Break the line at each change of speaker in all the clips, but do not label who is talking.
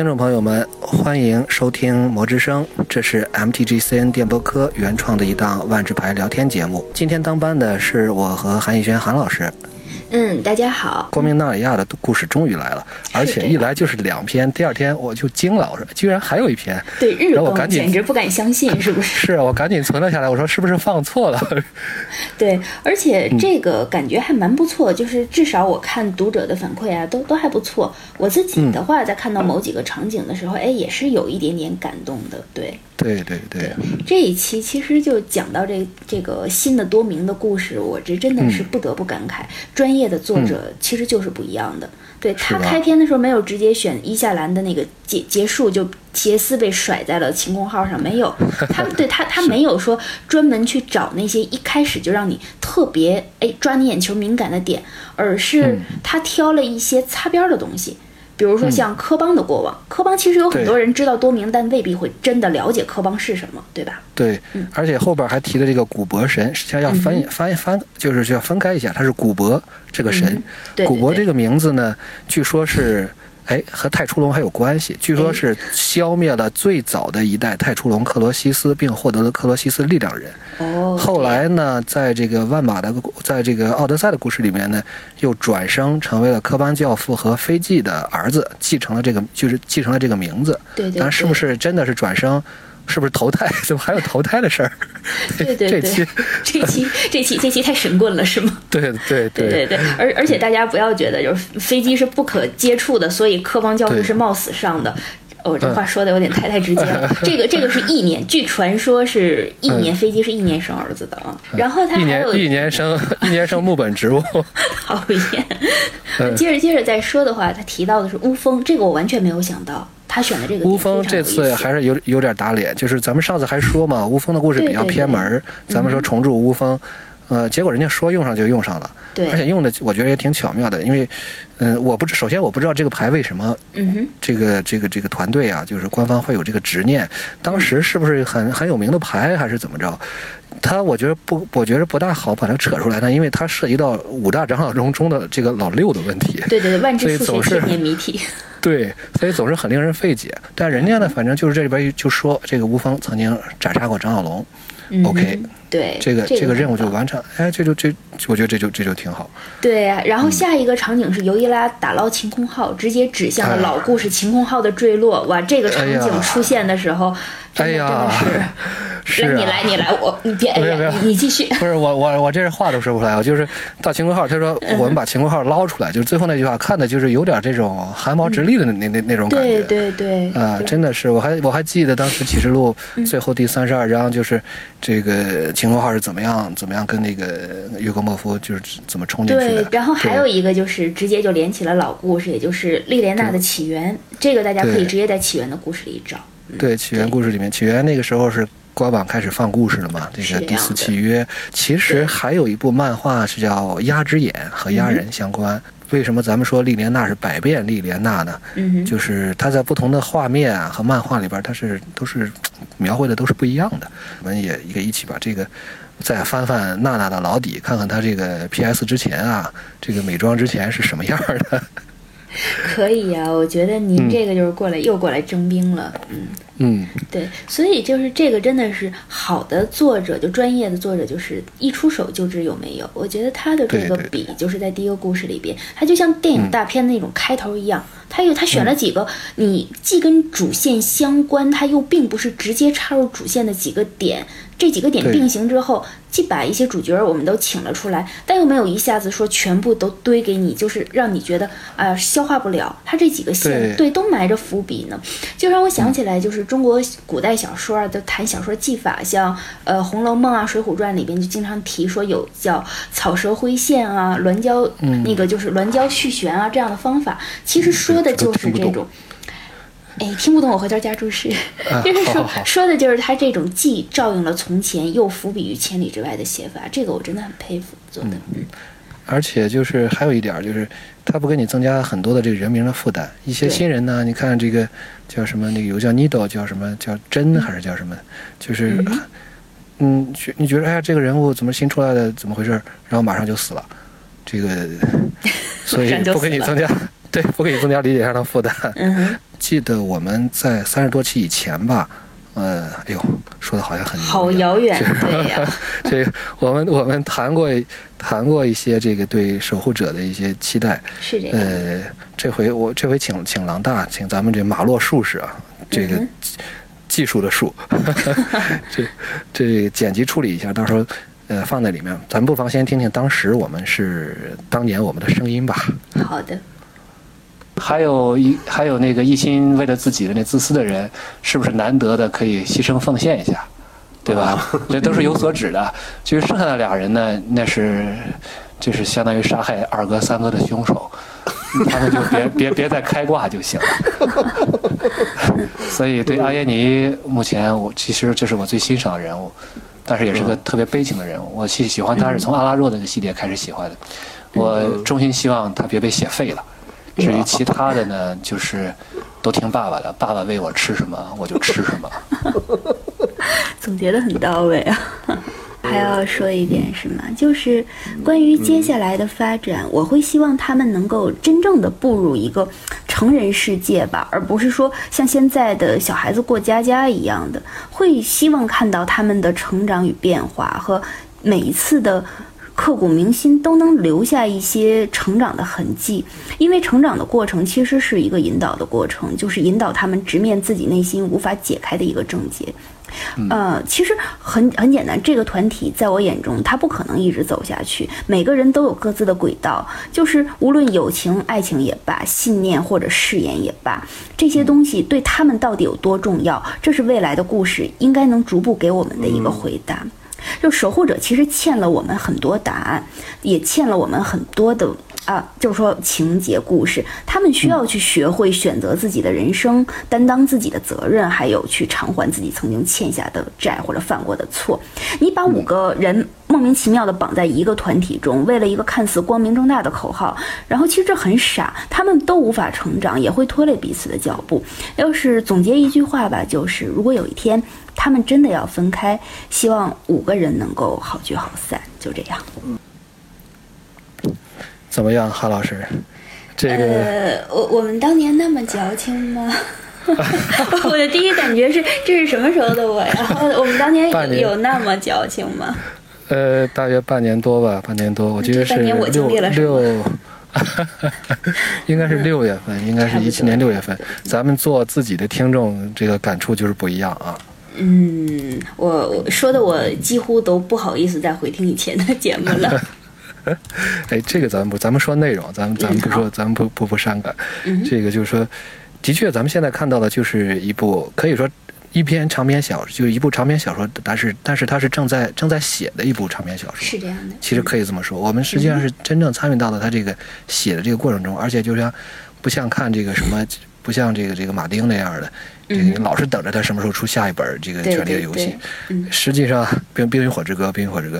听众朋友们，欢迎收听《魔之声》，这是 MTGCN 电波科原创的一档万智牌聊天节目。今天当班的是我和韩逸轩韩老师。
嗯，大家好。
光明纳里亚的故事终于来了，而且一来就是两篇。第二天我就惊了，我说居然还有一篇。
对，日
更，
简直不敢相信，是不是？
是啊，我赶紧存了下来。我说是不是放错了？
对，而且这个感觉还蛮不错，就是至少我看读者的反馈啊，都都还不错。我自己的话，在看到某几个场景的时候，哎，也是有一点点感动的。对。
对对对，
这一期其实就讲到这这个新的多明的故事，我这真的是不得不感慨，专业的作者其实就是不一样的。对他开篇的时候没有直接选伊夏兰的那个结结束，就杰斯被甩在了晴空号上，没有，他对他他没有说专门去找那些一开始就让你特别哎抓你眼球敏感的点，而是他挑了一些擦边的东西。比如说像科邦的过往，科邦其实有很多人知道多明，但未必会真的了解科邦是什么，对吧？
对，而且后边还提了这个古伯神，实际上要翻翻翻，就是要分开一下，他是古伯这个神，古伯这个名字呢，据说是。哎，和太初龙还有关系，据说是消灭了最早的一代太初龙克罗西斯，并获得了克罗西斯力量人。
哦，
后来呢，在这个万马的，在这个奥德赛的故事里面呢，又转生成为了科班教父和飞纪的儿子，继承了这个，就是继承了这个名字。
对对。
但是不是真的是转生？是不是投胎？怎么还有投胎的事儿？
对对对，这期 这期这期这期太神棍了，是吗？
对对
对对对。而而且大家不要觉得就是飞机是不可接触的，所以科邦教授是冒死上的。哦，这话说的有点太太直接了。这个这个是一年，据传说是一年飞机是一年生儿子的啊。然后他还有
一年生一年生木本植物。
讨厌。接着接着再说的话，他提到的是乌风，这个我完全没有想到。他选的这个
乌峰这次还是有有点打脸，就是咱们上次还说嘛，乌峰的故事比较偏门，咱们说重铸乌峰，呃，结果人家说用上就用上了，
对，
而且用的我觉得也挺巧妙的，因为，嗯，我不知首先我不知道这个牌为什么，
嗯哼，
这个这个这个团队啊，就是官方会有这个执念，当时是不是很很有名的牌还是怎么着？他我觉得不，我觉得不大好把它扯出来呢，因为它涉及到五大长老中中的这个老六的问题，
对对对，万智
数学
谜题。
对，所以总是很令人费解。但人家呢，反正就是这里边就说，这个吴峰曾经斩杀过张小龙，OK，
对，
这个
这
个任务就完成。哎，这就这，我觉得这就这就挺好。
对，然后下一个场景是尤伊拉打捞晴空号，直接指向了老故事晴空号的坠落。哇，这个场景出现的时候。哎呀，是，来你来你来，我你别，你你继续。
不是我我我这是话都说不出来，我就是到晴空号，他说我们把晴空号捞出来，就是最后那句话，看的就是有点这种汗毛直立的那那那种感
觉。对对对。
啊，真的是，我还我还记得当时启示录最后第三十二章，就是这个晴空号是怎么样怎么样跟那个约格莫夫就是怎么冲进去
的。对，然后还有一个就是直接就连起了老故事，也就是莉莲娜的起源，这个大家可以直接在起源的故事里找。
对起源故事里面，起源那个时候是官网开始放故事了嘛？这个第四契约，其实还有一部漫画是叫《鸭之眼》，和鸭人相关。为什么咱们说莉莲娜是百变莉莲娜呢？
嗯
就是她在不同的画面啊和漫画里边，它是都是描绘的都是不一样的。我们也一个一起把这个再翻翻娜娜的老底，看看她这个 PS 之前啊，这个美妆之前是什么样的。
可以呀，我觉得您这个就是过来又过来征兵了，嗯
嗯，
对，所以就是这个真的是好的作者，就专业的作者，就是一出手就知有没有。我觉得他的这个笔就是在第一个故事里边，他就像电影大片那种开头一样，他又他选了几个你既跟主线相关，他又并不是直接插入主线的几个点。这几个点并行之后，既把一些主角我们都请了出来，但又没有一下子说全部都堆给你，就是让你觉得啊消化不了。他这几个线对都埋着伏笔呢，就让我想起来，就是中国古代小说啊，都谈小说技法，像呃《红楼梦》啊，《水浒传》里边就经常提说有叫草蛇灰线啊、鸾交那个就是鸾交续弦啊这样的方法，其实说的就是这种。哎，听不懂，我回头加注释。就是说，说的就是他这种既照应了从前，又伏笔于千里之外的写法，这个我真的很佩服做的。
嗯，而且就是还有一点，就是他不给你增加很多的这个人名的负担。一些新人呢，你看这个叫什么？那个有叫 Needle，叫什么叫真还是叫什么？就是，嗯，你觉得哎呀，这个人物怎么新出来的？怎么回事？然后马上就死了。这个，所以不给你增加。对，不给你增加理解上的负担。
嗯，
记得我们在三十多期以前吧，呃，哎呦，说的好像很
好遥远，对呀。
这个我们我们谈过谈过一些这个对守护者的一些期待。
是这
样。呃，这回我这回请请郎大，请咱们这马洛术士啊，这个技术的术，这这剪辑处理一下，到时候。呃，放在里面，咱不妨先听听当时我们是当年我们的声音吧。
好的。
还有一还有那个一心为了自己的那自私的人，是不是难得的可以牺牲奉献一下，对吧？这都是有所指的。就是剩下的俩人呢，那是就是相当于杀害二哥三哥的凶手，他们就别 别别再开挂就行了。所以对阿耶尼，目前我其实这是我最欣赏的人物。但是也是个特别悲情的人物，我喜喜欢他是从阿拉若那个系列开始喜欢的，我衷心希望他别被写废了。至于其他的呢，就是都听爸爸的，爸爸喂我吃什么我就吃什么。
总结的很到位啊。还要说一点什么？就是关于接下来的发展，我会希望他们能够真正的步入一个成人世界吧，而不是说像现在的小孩子过家家一样的。会希望看到他们的成长与变化，和每一次的刻骨铭心都能留下一些成长的痕迹。因为成长的过程其实是一个引导的过程，就是引导他们直面自己内心无法解开的一个症结。呃，其实很很简单，这个团体在我眼中，他不可能一直走下去。每个人都有各自的轨道，就是无论友情、爱情也罢，信念或者誓言也罢，这些东西对他们到底有多重要，这是未来的故事应该能逐步给我们的一个回答。就守护者其实欠了我们很多答案，也欠了我们很多的。啊，就是说情节故事，他们需要去学会选择自己的人生，担当自己的责任，还有去偿还自己曾经欠下的债或者犯过的错。你把五个人莫名其妙的绑在一个团体中，为了一个看似光明正大的口号，然后其实这很傻，他们都无法成长，也会拖累彼此的脚步。要是总结一句话吧，就是如果有一天他们真的要分开，希望五个人能够好聚好散，就这样。
怎么样，韩老师？这个
呃，我我们当年那么矫情吗？我的第一感觉是，这是什么时候的我呀？我们当年有有那么矫情吗？
呃，大约半年多吧，半年多，我记得是六六，应该是 六月份，应该是一七年六月份。咱们做自己的听众，这个感触就是不一样啊。
嗯，我说的我几乎都不好意思再回听以前的节目了。
哎，这个咱们不，咱们说内容，咱们咱们不说，咱们不不不伤感。这个就是说，的确，咱们现在看到的就是一部可以说一篇长篇小，就是一部长篇小说，但是但是它是正在正在写的一部长篇小说。
是这样的。
其实可以这么说，我们实际上是真正参与到了他这个写的这个过程中，而且就像不像看这个什么，不像这个这个马丁那样的，这个你老是等着他什么时候出下一本这个《权力的游戏》。实际上，《冰冰与火之歌》《冰与火之歌》。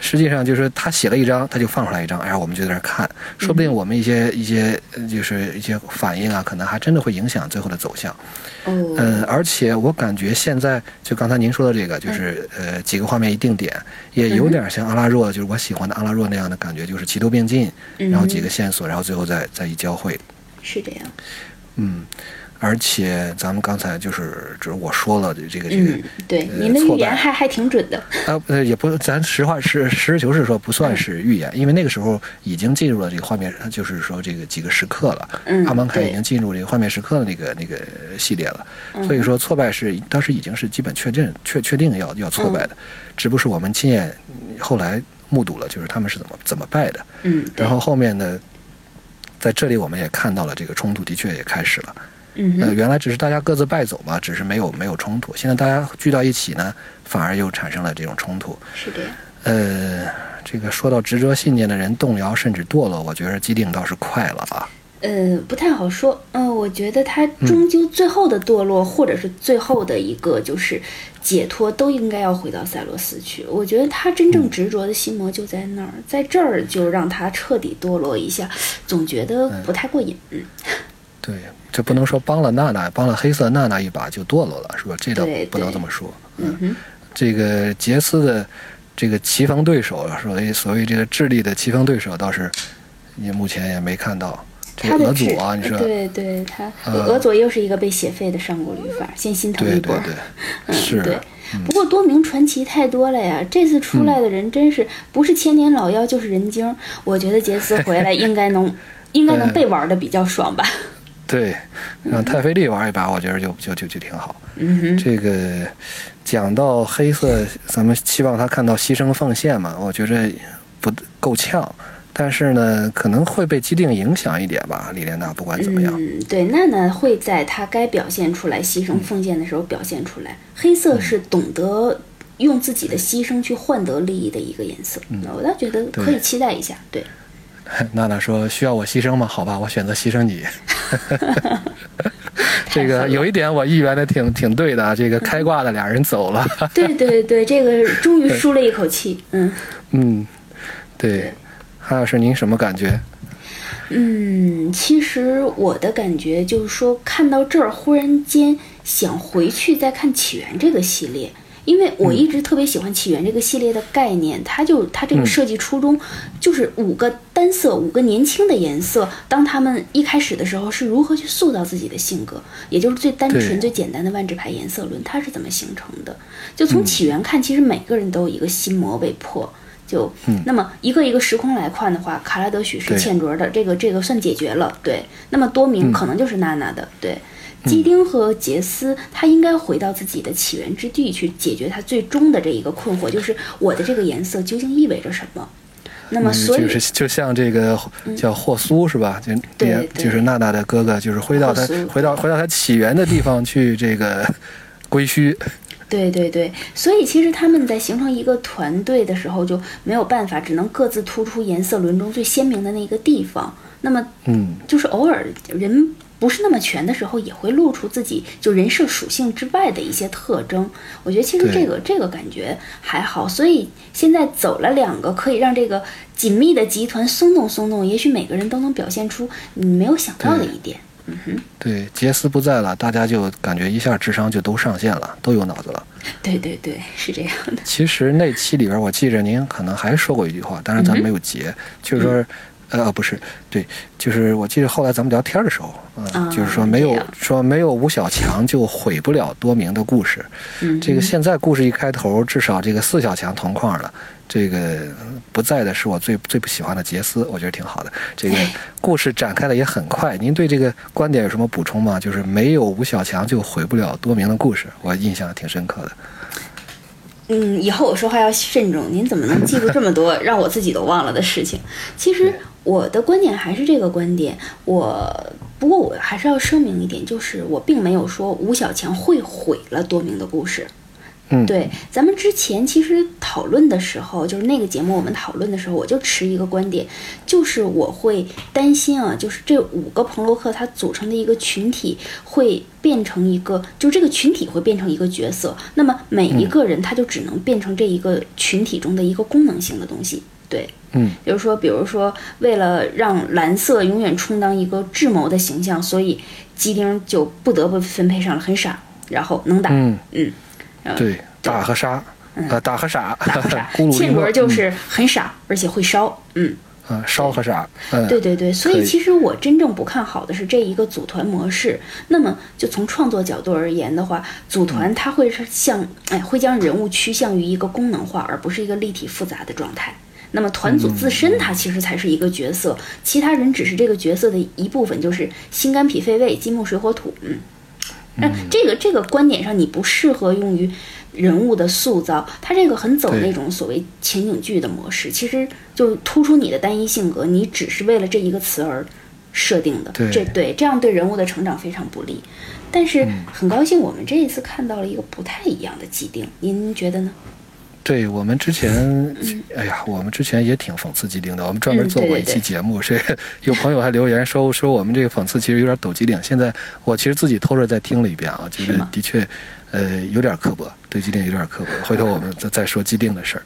实际上就是他写了一张，他就放出来一张，然后我们就在那看，说不定我们一些一些就是一些反应啊，可能还真的会影响最后的走向。嗯，而且我感觉现在就刚才您说的这个，就是呃几个画面一定点，也有点像阿拉若，就是我喜欢的阿拉若那样的感觉，就是齐头并进，然后几个线索，然后最后再再一交汇。
是这样。
嗯。而且咱们刚才就是，就是我说了这个这个，
对，您的预言还还挺准的。
啊，呃，也不，咱实话实实事求是说，不算是预言，因为那个时候已经进入了这个画面，就是说这个几个时刻了。
嗯，
阿芒凯已经进入这个画面时刻的那个那个系列了。所以说挫败是当时已经是基本确认确确定要要挫败的，只不过是我们亲眼后来目睹了，就是他们是怎么怎么败的。
嗯，
然后后面呢，在这里我们也看到了这个冲突的确也开始了。
呃，
原来只是大家各自败走嘛，只是没有没有冲突。现在大家聚到一起呢，反而又产生了这种冲突。
是的。
呃，这个说到执着信念的人动摇甚至堕落，我觉得基定倒是快了啊。
呃，不太好说。嗯，我觉得他终究最后的堕落，或者是最后的一个就是解脱，都应该要回到塞罗斯去。我觉得他真正执着的心魔就在那儿，在这儿就让他彻底堕落一下，总觉得不太过瘾。
嗯对。这不能说帮了娜娜，帮了黑色娜娜一把就堕落了，是吧？这倒不能这么说。
嗯，
这个杰斯的这个棋逢对手，所谓所谓这个智力的棋逢对手，倒是也目前也没看到。
他的
佐啊，你说
对对，他俄佐又是一个被写废的上古律法，先心疼一波。
对对对，是。
对，不过多名传奇太多了呀，这次出来的人真是不是千年老妖就是人精。我觉得杰斯回来应该能，应该能被玩的比较爽吧。
对，让泰菲利玩一把，我觉得就就就就挺好。
嗯哼，
这个讲到黑色，咱们期望他看到牺牲奉献嘛？我觉着不够呛。但是呢，可能会被基定影响一点吧。李莲娜不管怎么样，
嗯，对，娜娜会在她该表现出来牺牲奉献的时候表现出来。黑色是懂得用自己的牺牲去换得利益的一个颜色。嗯，我倒觉得可以期待一下。对，
娜娜说：“需要我牺牲吗？好吧，我选择牺牲你。”这个有一点我预言的挺挺对的。这个开挂的俩人走了。
对对对，这个终于舒了一口气。嗯
嗯，对。韩老师，您什么感觉？
嗯，其实我的感觉就是说，看到这儿忽然间想回去再看《起源》这个系列，因为我一直特别喜欢《起源》这个系列的概念，它就它这个设计初衷就是五个单色、五个年轻的颜色，当他们一开始的时候是如何去塑造自己的性格，也就是最单纯、最简单的万智牌颜色轮，它是怎么形成的？就从《起源》看，其实每个人都有一个心魔未破。就那么一个一个时空来看的话，卡拉德许是欠卓的，这个这个算解决了。对，那么多明可能就是娜娜的。对，基丁和杰斯他应该回到自己的起源之地去解决他最终的这一个困惑，就是我的这个颜色究竟意味着什么？那么所以
就是就像这个叫霍苏是吧？就
对，
就是娜娜的哥哥，就是回到他回到回到他起源的地方去这个 归墟。
对对对，所以其实他们在形成一个团队的时候就没有办法，只能各自突出颜色轮中最鲜明的那个地方。那么，
嗯，
就是偶尔人不是那么全的时候，也会露出自己就人设属性之外的一些特征。我觉得其实这个这个感觉还好。所以现在走了两个，可以让这个紧密的集团松动松动，也许每个人都能表现出你没有想到的一点。嗯哼，
对，杰斯不在了，大家就感觉一下智商就都上线了，都有脑子了。
对对对，是这样的。
其实那期里边，我记着您可能还说过一句话，但是咱没有截，就是说，呃，不是，对，就是我记得后来咱们聊天的时候，嗯，就是说没有说没有吴小强就毁不了多明的故事。
嗯，
这个现在故事一开头，至少这个四小强同框了。这个不在的是我最最不喜欢的杰斯，我觉得挺好的。这个故事展开的也很快。您对这个观点有什么补充吗？就是没有吴小强就毁不了多明的故事，我印象挺深刻的。
嗯，以后我说话要慎重。您怎么能记住这么多让我自己都忘了的事情？其实我的观点还是这个观点。我不过我还是要声明一点，就是我并没有说吴小强会毁了多明的故事。
嗯，
对，咱们之前其实讨论的时候，就是那个节目我们讨论的时候，我就持一个观点，就是我会担心啊，就是这五个彭洛克它组成的一个群体会变成一个，就这个群体会变成一个角色，那么每一个人他就只能变成这一个群体中的一个功能性的东西，对，
嗯，
就是说，比如说，为了让蓝色永远充当一个智谋的形象，所以基丁就不得不分配上了很傻，然后能打，
嗯。
嗯。
对，打和杀，呃，打和傻，
打和傻，庆国就是很傻，而且会烧，嗯，
啊，烧和傻，
对对对，所以其实我真正不看好的是这一个组团模式。那么，就从创作角度而言的话，组团它会是向，哎，会将人物趋向于一个功能化，而不是一个立体复杂的状态。那么，团组自身它其实才是一个角色，其他人只是这个角色的一部分，就是心肝脾肺胃、金木水火土，嗯。那这个这个观点上，你不适合用于人物的塑造，它这个很走那种所谓情景剧的模式，其实就突出你的单一性格，你只是为了这一个词而设定的，这对这样对人物的成长非常不利。但是很高兴，我们这一次看到了一个不太一样的既定，您觉得呢？
对我们之前，哎呀，我们之前也挺讽刺机灵的。我们专门做过一期节目，是有朋友还留言说说我们这个讽刺其实有点抖机灵。现在我其实自己偷着再听了一遍啊，觉得的确，呃，有点刻薄。对机定有点刻薄，回头我们再再说机定的事儿。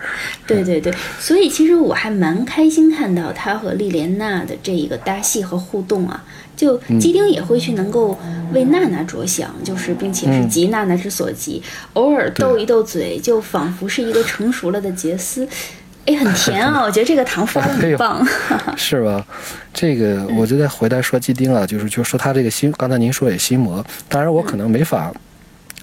对对对，所以其实我还蛮开心看到他和丽莲娜的这一个搭戏和互动啊，就基丁也会去能够为娜娜着想，就是并且是急娜娜之所急，偶尔斗一斗嘴，就仿佛是一个成熟了的杰斯。哎，很甜啊！我觉得这个糖发的很棒，
是吧？这个，我就再回来说基丁啊，就是就说他这个心，刚才您说也心魔，当然我可能没法。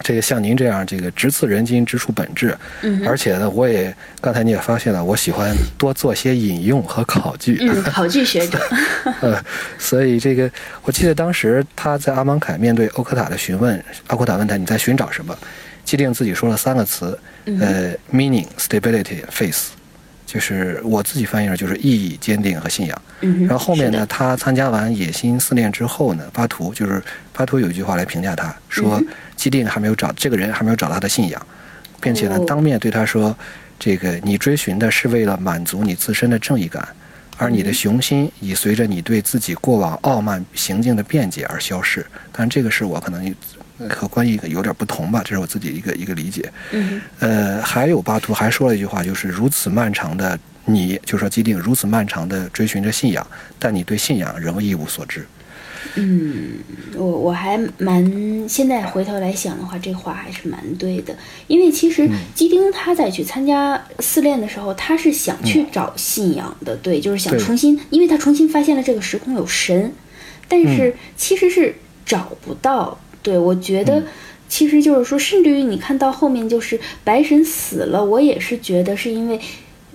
这个像您这样，这个直刺人心，直触本质。
嗯，
而且呢，我也刚才你也发现了，我喜欢多做些引用和考据。
嗯，考据学者。
呃，所以这个，我记得当时他在阿芒凯面对欧科塔的询问，阿库塔问他你在寻找什么，基定自己说了三个词，呃，meaning, stability, faith。就是我自己翻译了，就是意义、坚定和信仰。
然
后后面呢，他参加完野心四练之后呢，巴图就是巴图有一句话来评价他，说基定还没有找这个人还没有找到他的信仰，并且呢，当面对他说，这个你追寻的是为了满足你自身的正义感，而你的雄心已随着你对自己过往傲慢行径的辩解而消逝。但这个是我可能。和关系有点不同吧，这是我自己一个一个理解。
嗯，
呃，还有巴图还说了一句话，就是如此漫长的你，就说基定如此漫长的追寻着信仰，但你对信仰仍一无所知。
嗯，我我还蛮现在回头来想的话，这话还是蛮对的，因为其实基丁他在去参加试炼的时候，他是想去找信仰的，对，就是想重新，因为他重新发现了这个时空有神，但是其实是找不到。对，我觉得，其实就是说，甚至于你看到后面，就是白神死了，我也是觉得是因为，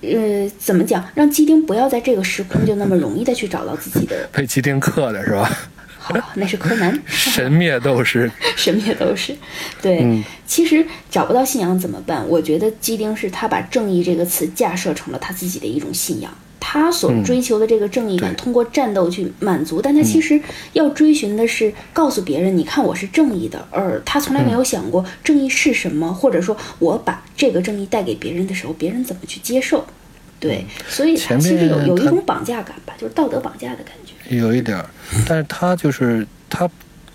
呃，怎么讲，让基丁不要在这个时空就那么容易的去找到自己的。
被基丁克的是吧？
好，那是柯南。
神灭斗士。
神灭斗士。对，其实找不到信仰怎么办？我觉得基丁是他把正义这个词架设成了他自己的一种信仰。他所追求的这个正义感，通过战斗去满足，但他其实要追寻的是告诉别人，你看我是正义的，而他从来没有想过正义是什么，或者说我把这个正义带给别人的时候，别人怎么去接受？对，所以他其实有有一种绑架感吧，就是道德绑架的感觉。
有一点儿，但是他就是他。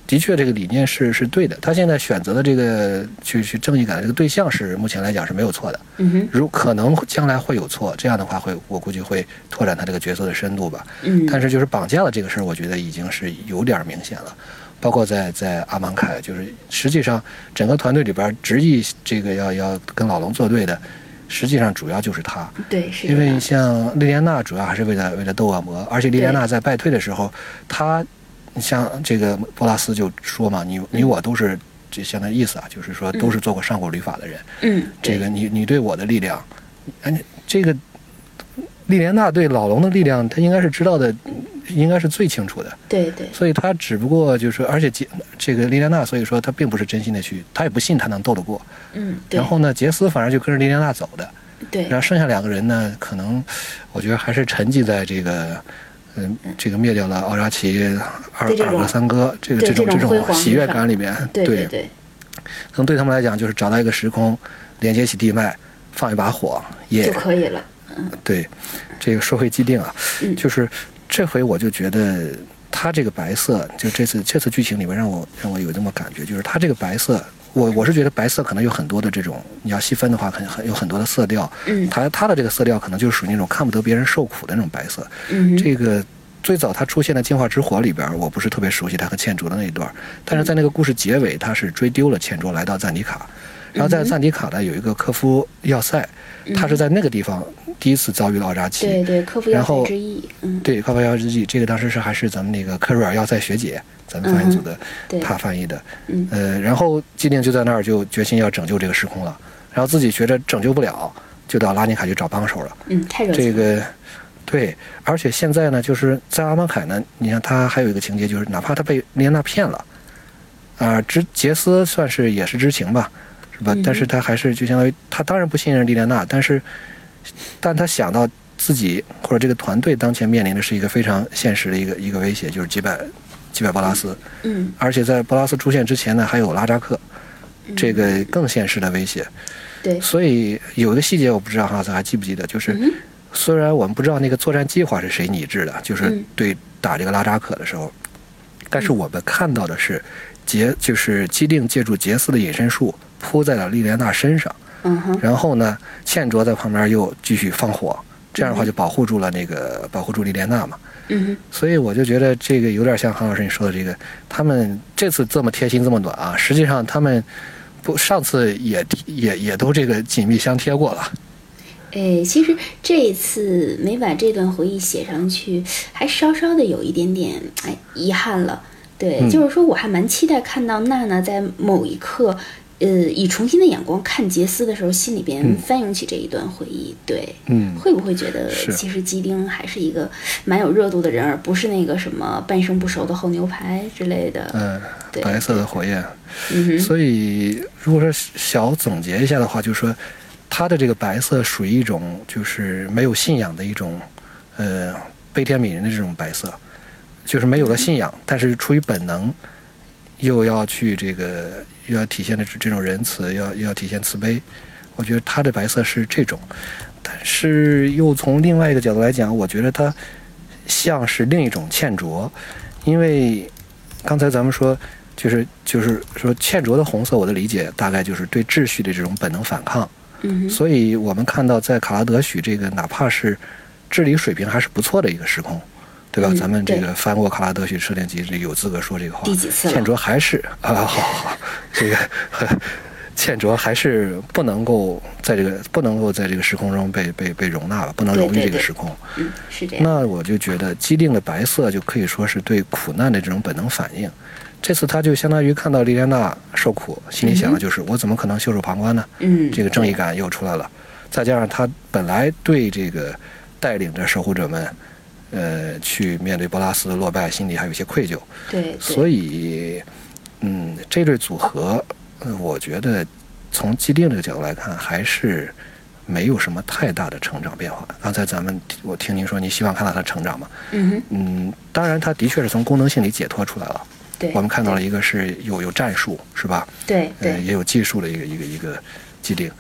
的确，这个理念是是对的。他现在选择的这个去去正义感的这个对象是目前来讲是没有错的。
嗯哼。
如可能将来会有错，这样的话会我估计会拓展他这个角色的深度吧。
嗯。
但是就是绑架了这个事儿，我觉得已经是有点明显了。包括在在阿芒凯，就是实际上整个团队里边执意这个要要跟老龙作对的，实际上主要就是他。
对，是。
因为像莉莲娜主要还是为了为了斗恶魔，而且莉莲娜在败退的时候，他。像这个波拉斯就说嘛，你你我都是这相当于意思啊，就是说都是做过上古律法的人。
嗯，
这个你你对我的力量，哎，这个莉莲娜对老龙的力量，他应该是知道的，应该是最清楚的。
对对。
所以他只不过就是，而且杰这个莉莲娜，所以说他并不是真心的去，他也不信他能斗得过。
嗯。
然后呢，杰斯反而就跟着莉莲娜走的。
对。
然后剩下两个人呢，可能我觉得还是沉寂在这个。嗯，这个灭掉了奥扎奇二二哥三哥，这个这种这种喜悦感里面，
对对，
可能对他们来讲就是找到一个时空，连接起地脉，放一把火也
就可以了。嗯，
对，这个说回既定啊，就是这回我就觉得他这个白色，就这次这次剧情里面让我让我有这么感觉，就是他这个白色。我我是觉得白色可能有很多的这种，你要细分的话，很很有很多的色调。
嗯，
它它的这个色调可能就是属于那种看不得别人受苦的那种白色。
嗯，
这个最早它出现的《进化之火》里边，我不是特别熟悉它和茜卓的那一段，但是在那个故事结尾，他是追丢了茜卓来到赞迪卡，然后在赞迪卡呢有一个科夫要塞，他是在那个地方第一次遭遇了奥扎奇。
对对，科夫要塞之役。嗯，
对，科夫要塞之役，这个当时是还是咱们那个科瑞尔要塞学姐。咱们翻译组的，他翻译的，呃，然后基定就在那儿就决心要拯救这个时空了，然后自己觉着拯救不了，就到拉尼卡去找帮手了。
嗯，太热
情。这个，对，而且现在呢，就是在阿芒凯呢，你看他还有一个情节，就是哪怕他被丽安娜骗了，啊，知杰斯算是也是知情吧，是吧？但是他还是就相当于他当然不信任莉莲娜，但是，但他想到自己或者这个团队当前面临的是一个非常现实的一个一个威胁，就是击败。击败波拉斯，
嗯，
而且在波拉斯出现之前呢，还有拉扎克，这个更现实的威胁。
对，
所以有一个细节我不知道哈斯还记不记得，就是虽然我们不知道那个作战计划是谁拟制的，就是对打这个拉扎克的时候，但是我们看到的是杰就是基定借助杰斯的隐身术扑在了莉莲娜身上，
嗯哼，
然后呢，茜卓在旁边又继续放火，这样的话就保护住了那个保护住莉莲娜嘛。
嗯，
所以我就觉得这个有点像韩老师你说的这个，他们这次这么贴心这么暖啊，实际上他们不上次也也也都这个紧密相贴过了。
哎，其实这一次没把这段回忆写上去，还稍稍的有一点点哎遗憾了。对，就是说我还蛮期待看到娜娜在某一刻。呃，以重新的眼光看杰斯的时候，心里边翻涌起这一段回忆。对，
嗯，
会不会觉得其实基丁还是一个蛮有热度的人，而不是那个什么半生不熟的厚牛排之类的？
嗯，对白色的火焰。
嗯
所以，如果说小总结一下的话，就是说，他的这个白色属于一种就是没有信仰的一种，呃，悲天悯人的这种白色，就是没有了信仰，但是出于本能，又要去这个。又要体现的是这种仁慈，要要体现慈悲。我觉得他的白色是这种，但是又从另外一个角度来讲，我觉得它像是另一种欠着。因为刚才咱们说，就是就是说欠着的红色，我的理解大概就是对秩序的这种本能反抗。
嗯。
所以我们看到在卡拉德许这个，哪怕是治理水平还是不错的一个时空。对吧？咱们这个翻过《卡拉德许设定集》，有资格说这个话。
第几次
倩卓还是啊，好好好，这个倩卓还是不能够在这个不能够在这个时空中被被被容纳了，不能容于这个时空。
嗯，是这样。
那我就觉得既定的白色就可以说是对苦难的这种本能反应。这次他就相当于看到莉莲娜受苦，心里想的就是我怎么可能袖手旁观呢？
嗯，
这个正义感又出来了。再加上他本来对这个带领着守护者们。呃，去面对波拉斯的落败，心里还有一些愧疚。
对，
所以，嗯，这对组合，我觉得从既定这个角度来看，还是没有什么太大的成长变化。刚才咱们我听您说，您希望看到他成长嘛？
嗯
嗯，当然，他的确是从功能性里解脱出来了。
对，
我们看到了一个是有有战术，是吧？
对对，
也有技术的一个一个一个既定，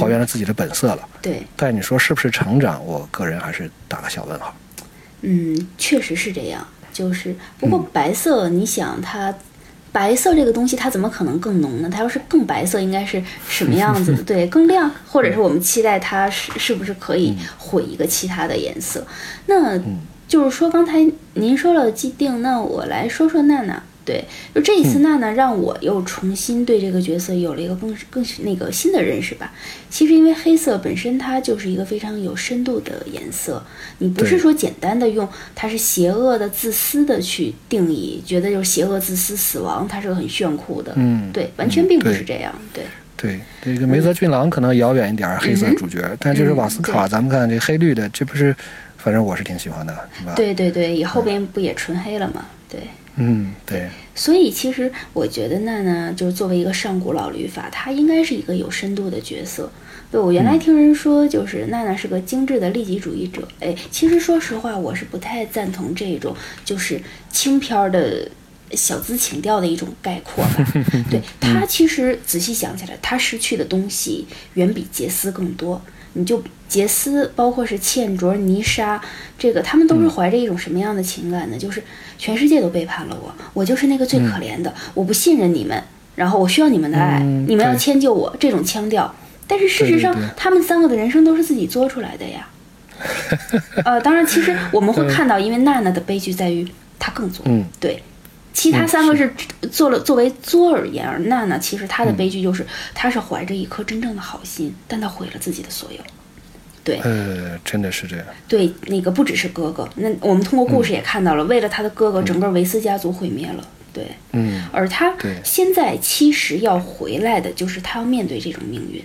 还原了自己的本色了。
对，
但你说是不是成长？我个人还是打个小问号。
嗯，确实是这样。就是不过白色，你想它，白色这个东西它怎么可能更浓呢？它要是更白色，应该是什么样子的？对，更亮，或者是我们期待它是是不是可以毁一个其他的颜色？那就是说，刚才您说了既定，那我来说说娜娜。对，就这一次娜娜让我又重新对这个角色有了一个更更那个新的认识吧。其实因为黑色本身它就是一个非常有深度的颜色，你不是说简单的用它是邪恶的、自私的去定义，觉得就是邪恶、自私、死亡，它是个很炫酷的。
嗯，
对，完全并不是这样。对，
对，这个梅泽俊郎可能遥远一点，黑色主角，但就是瓦斯卡，咱们看这黑绿的，这不是，反正我是挺喜欢的，是吧？
对对对，以后边不也纯黑了吗？对。
嗯，对。
所以其实我觉得娜娜就是作为一个上古老律法，她应该是一个有深度的角色。对我原来听人说，就是娜娜是个精致的利己主义者。哎，其实说实话，我是不太赞同这种就是轻飘的小资情调的一种概括吧。对她，其实仔细想起来，她失去的东西远比杰斯更多。你就杰斯，包括是茜卓、泥沙，这个他们都是怀着一种什么样的情感呢？就是全世界都背叛了我，我就是那个最可怜的，我不信任你们，然后我需要你们的爱，你们要迁就我，这种腔调。但是事实上，他们三个的人生都是自己作出来的呀。呃，当然，其实我们会看到，因为娜娜的悲剧在于她更作，对。其他三个是做了作为作而言，而娜娜其实她的悲剧就是，她是怀着一颗真正的好心，但她毁了自己的所有。对，
呃，真的是这样。
对，那个不只是哥哥，那我们通过故事也看到了，为了他的哥哥，整个维斯家族毁灭了。对，
嗯，
而他现在其实要回来的，就是他要面对这种命运。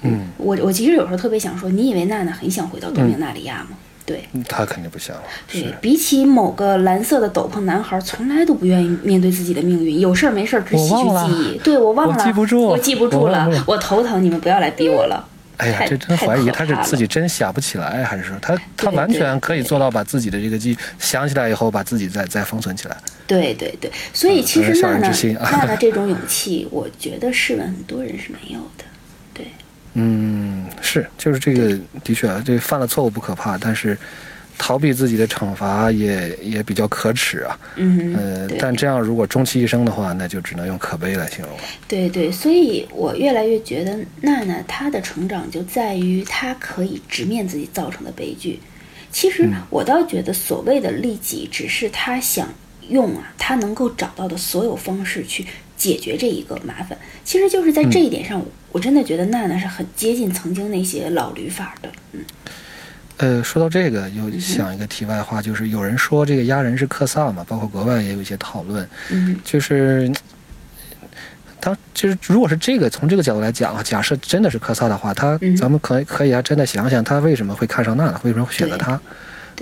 嗯，
我我其实有时候特别想说，你以为娜娜很想回到多明纳里亚吗？对
他肯定不想了。
对比起某个蓝色的斗篷男孩，从来都不愿意面对自己的命运，有事儿没事儿只吸取记忆。对我忘了，
我记不住，
我记不住了，我头疼，你们不要来逼我了。
哎呀，这真怀疑他是自己真想不起来，还是说他他完全可以做到把自己的这个记想起来以后，把自己再再封存起来。
对对对，所以其实娜娜 娜娜这种勇气，我觉得试问很多人是没有的。对。
嗯，是，就是这个，的确啊，这犯了错误不可怕，但是逃避自己的惩罚也也比较可耻啊。
嗯，
呃，但这样如果终其一生的话，那就只能用可悲来形容了。
对对，所以我越来越觉得娜娜她的成长就在于她可以直面自己造成的悲剧。其实我倒觉得所谓的利己，只是她想用啊，她能够找到的所有方式去。解决这一个麻烦。其实就是在这一点上，我真的觉得娜娜是很接近曾经那些老驴法的。嗯。
呃，说到这个，又想一个题外话，就是有人说这个压人是克萨嘛，包括国外也有一些讨论。
嗯。
就是，他就是如果是这个从这个角度来讲啊，假设真的是克萨的话，他咱们可可以啊，真的想想他为什么会看上娜娜，为什么会选择他？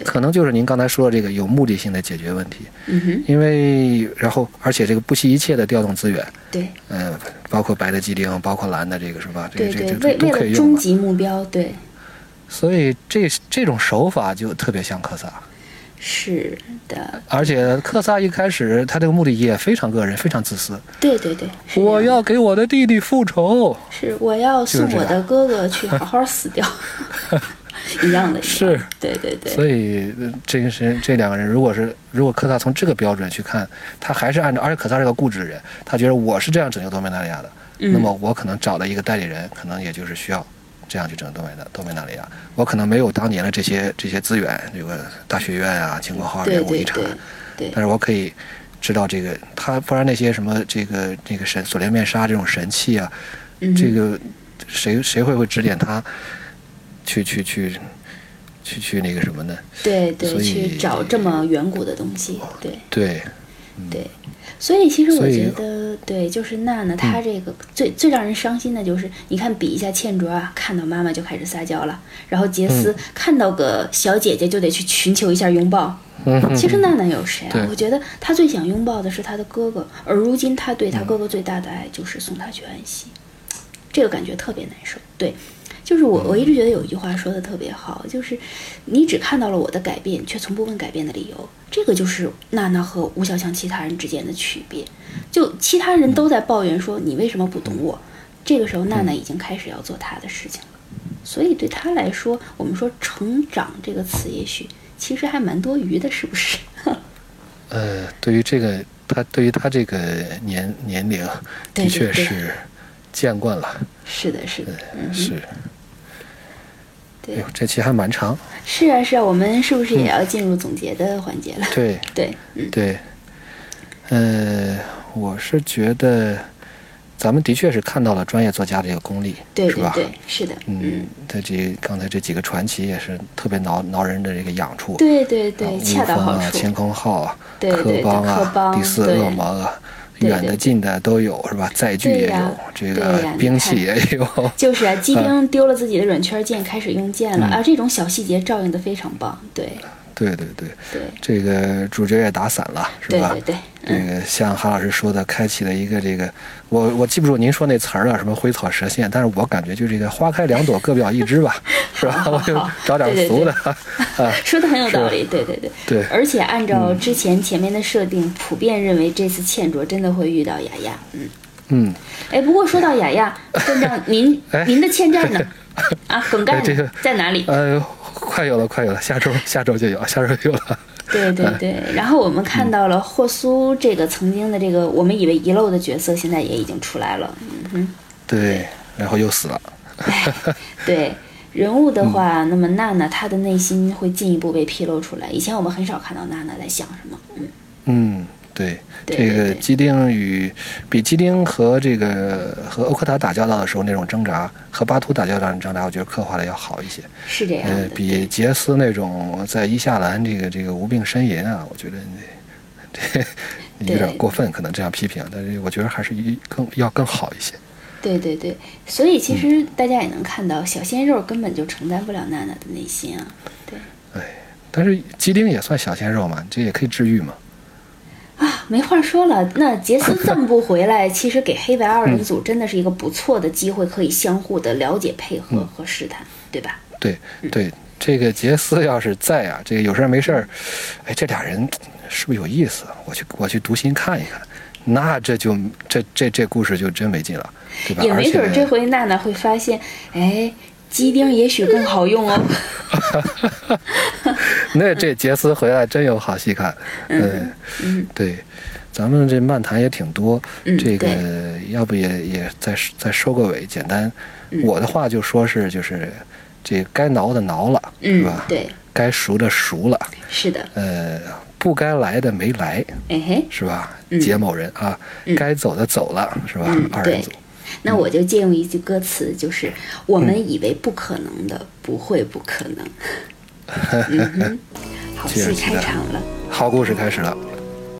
可能就是您刚才说的这个有目的性的解决问题，
嗯哼，
因为然后而且这个不惜一切的调动资源，
对，
嗯，包括白的机灵，包括蓝的这个是吧？
对对，
为
为了终极目标，对。
所以这这种手法就特别像科萨，
是的。
而且克萨一开始他这个目的也非常个人，非常自私。
对对对，
我要给我的弟弟复仇，
是我要送我的哥哥去好好死掉。一样的，
是，
对对对。
所以这个是这两个人，如果是如果科萨从这个标准去看，他还是按照，而且科萨是个固执的人，他觉得我是这样拯救多美纳利亚的，那么我可能找的一个代理人，可能也就是需要这样去拯救多美纳多美纳利亚。我可能没有当年的这些这些资源，这个大学院啊，秦国号人物遗产，
对，
但是我可以知道这个他，不然那些什么这个这个神锁链面纱这种神器啊，这个谁谁会会指点他？去去去，去去那个什么呢？
对对，去找这么远古的东西，对
对
对。所以其实我觉得，对，就是娜娜她这个最最让人伤心的就是，你看比一下倩卓啊，看到妈妈就开始撒娇了，然后杰斯看到个小姐姐就得去寻求一下拥抱。其实娜娜有谁啊？我觉得她最想拥抱的是她的哥哥，而如今她对她哥哥最大的爱就是送他去安息，这个感觉特别难受。对。就是我，我一直觉得有一句话说的特别好，就是你只看到了我的改变，却从不问改变的理由。这个就是娜娜和吴小强其他人之间的区别。就其他人都在抱怨说你为什么不懂我，这个时候娜娜已经开始要做她的事情了。所以对她来说，我们说成长这个词，也许其实还蛮多余的，是不是？
呃，对于这个，他对于他这个年年龄，的确是见惯了。
是的，是的，
是。
对，
这期还蛮长。
是啊，是啊，我们是不是也要进入总结的环节了？
对，
对，嗯，
对。呃，我是觉得，咱们的确是看到了专业作家的一个功力，
是
吧？
对，是的。
嗯，他这刚才这几个传奇也是特别挠挠人的这个痒处。
对对对，恰到好
处。天空号啊，
科
邦
啊，
第四恶魔啊。远的近的都有是吧？载具也有，这个兵器也有。
就是啊，机兵丢了自己的软圈剑，开始用剑了啊！这种小细节照应的非常棒，对。
对对对对，这个主角也打散了，是
吧？对对对，
这个像韩老师说的，开启了一个这个，我我记不住您说那词儿了，什么灰草蛇线，但是我感觉就这个花开两朵，各表一枝吧，是吧？我就找点俗的，啊，
说的很有道理，对对对
对。
而且按照之前前面的设定，普遍认为这次倩卓真的会遇到雅雅，嗯
嗯。
哎，不过说到雅雅，站长您您的欠债呢？啊，梗概在哪里？
呃。快有了，快有了，下周 下周就有，下周有了。
对对对，然后我们看到了霍苏这个曾经的这个我们以为遗漏的角色，现在也已经出来了。嗯哼。
对，然后又死了。
对人物的话，那么娜娜她的内心会进一步被披露出来。以前我们很少看到娜娜在想什么。嗯
嗯。对，这个基丁与比基丁和这个和欧克塔打交道的时候那种挣扎，和巴图打交道的挣扎，我觉得刻画的要好一些。
是这样。
呃，比杰斯那种在伊夏兰这个这个无病呻吟啊，我觉得 这有点过分，可能这样批评，但是我觉得还是一更要更好一些。
对对对，所以其实大家也能看到，小鲜肉根本就承担不了娜娜的内心啊。对。
哎，但是基丁也算小鲜肉嘛，这也可以治愈嘛。
啊，没话说了。那杰斯这么不回来，其实给黑白二人组真的是一个不错的机会，可以相互的了解、配合和试探，对吧？
对对，这个杰斯要是在啊，这个有事儿没事儿，哎，这俩人是不是有意思？我去我去读心看一看，那这就这这这故事就真没劲了，对吧？
也没准这回娜娜会发现，哎。机钉也许更好用哦。
那这杰斯回来真有好戏看。
嗯嗯，
对，咱们这漫谈也挺多。这个要不也也再再收个尾，简单。我的话就说是就是这该挠的挠了，是吧？
对。
该熟的熟了。
是的。
呃，不该来的没来，
哎嘿，
是吧？杰某人啊，该走的走了，是吧？二人组。
那我就借用一句歌词，就是我们以为不可能的，不会不可能。嗯好 戏开场了，
好故事开始了。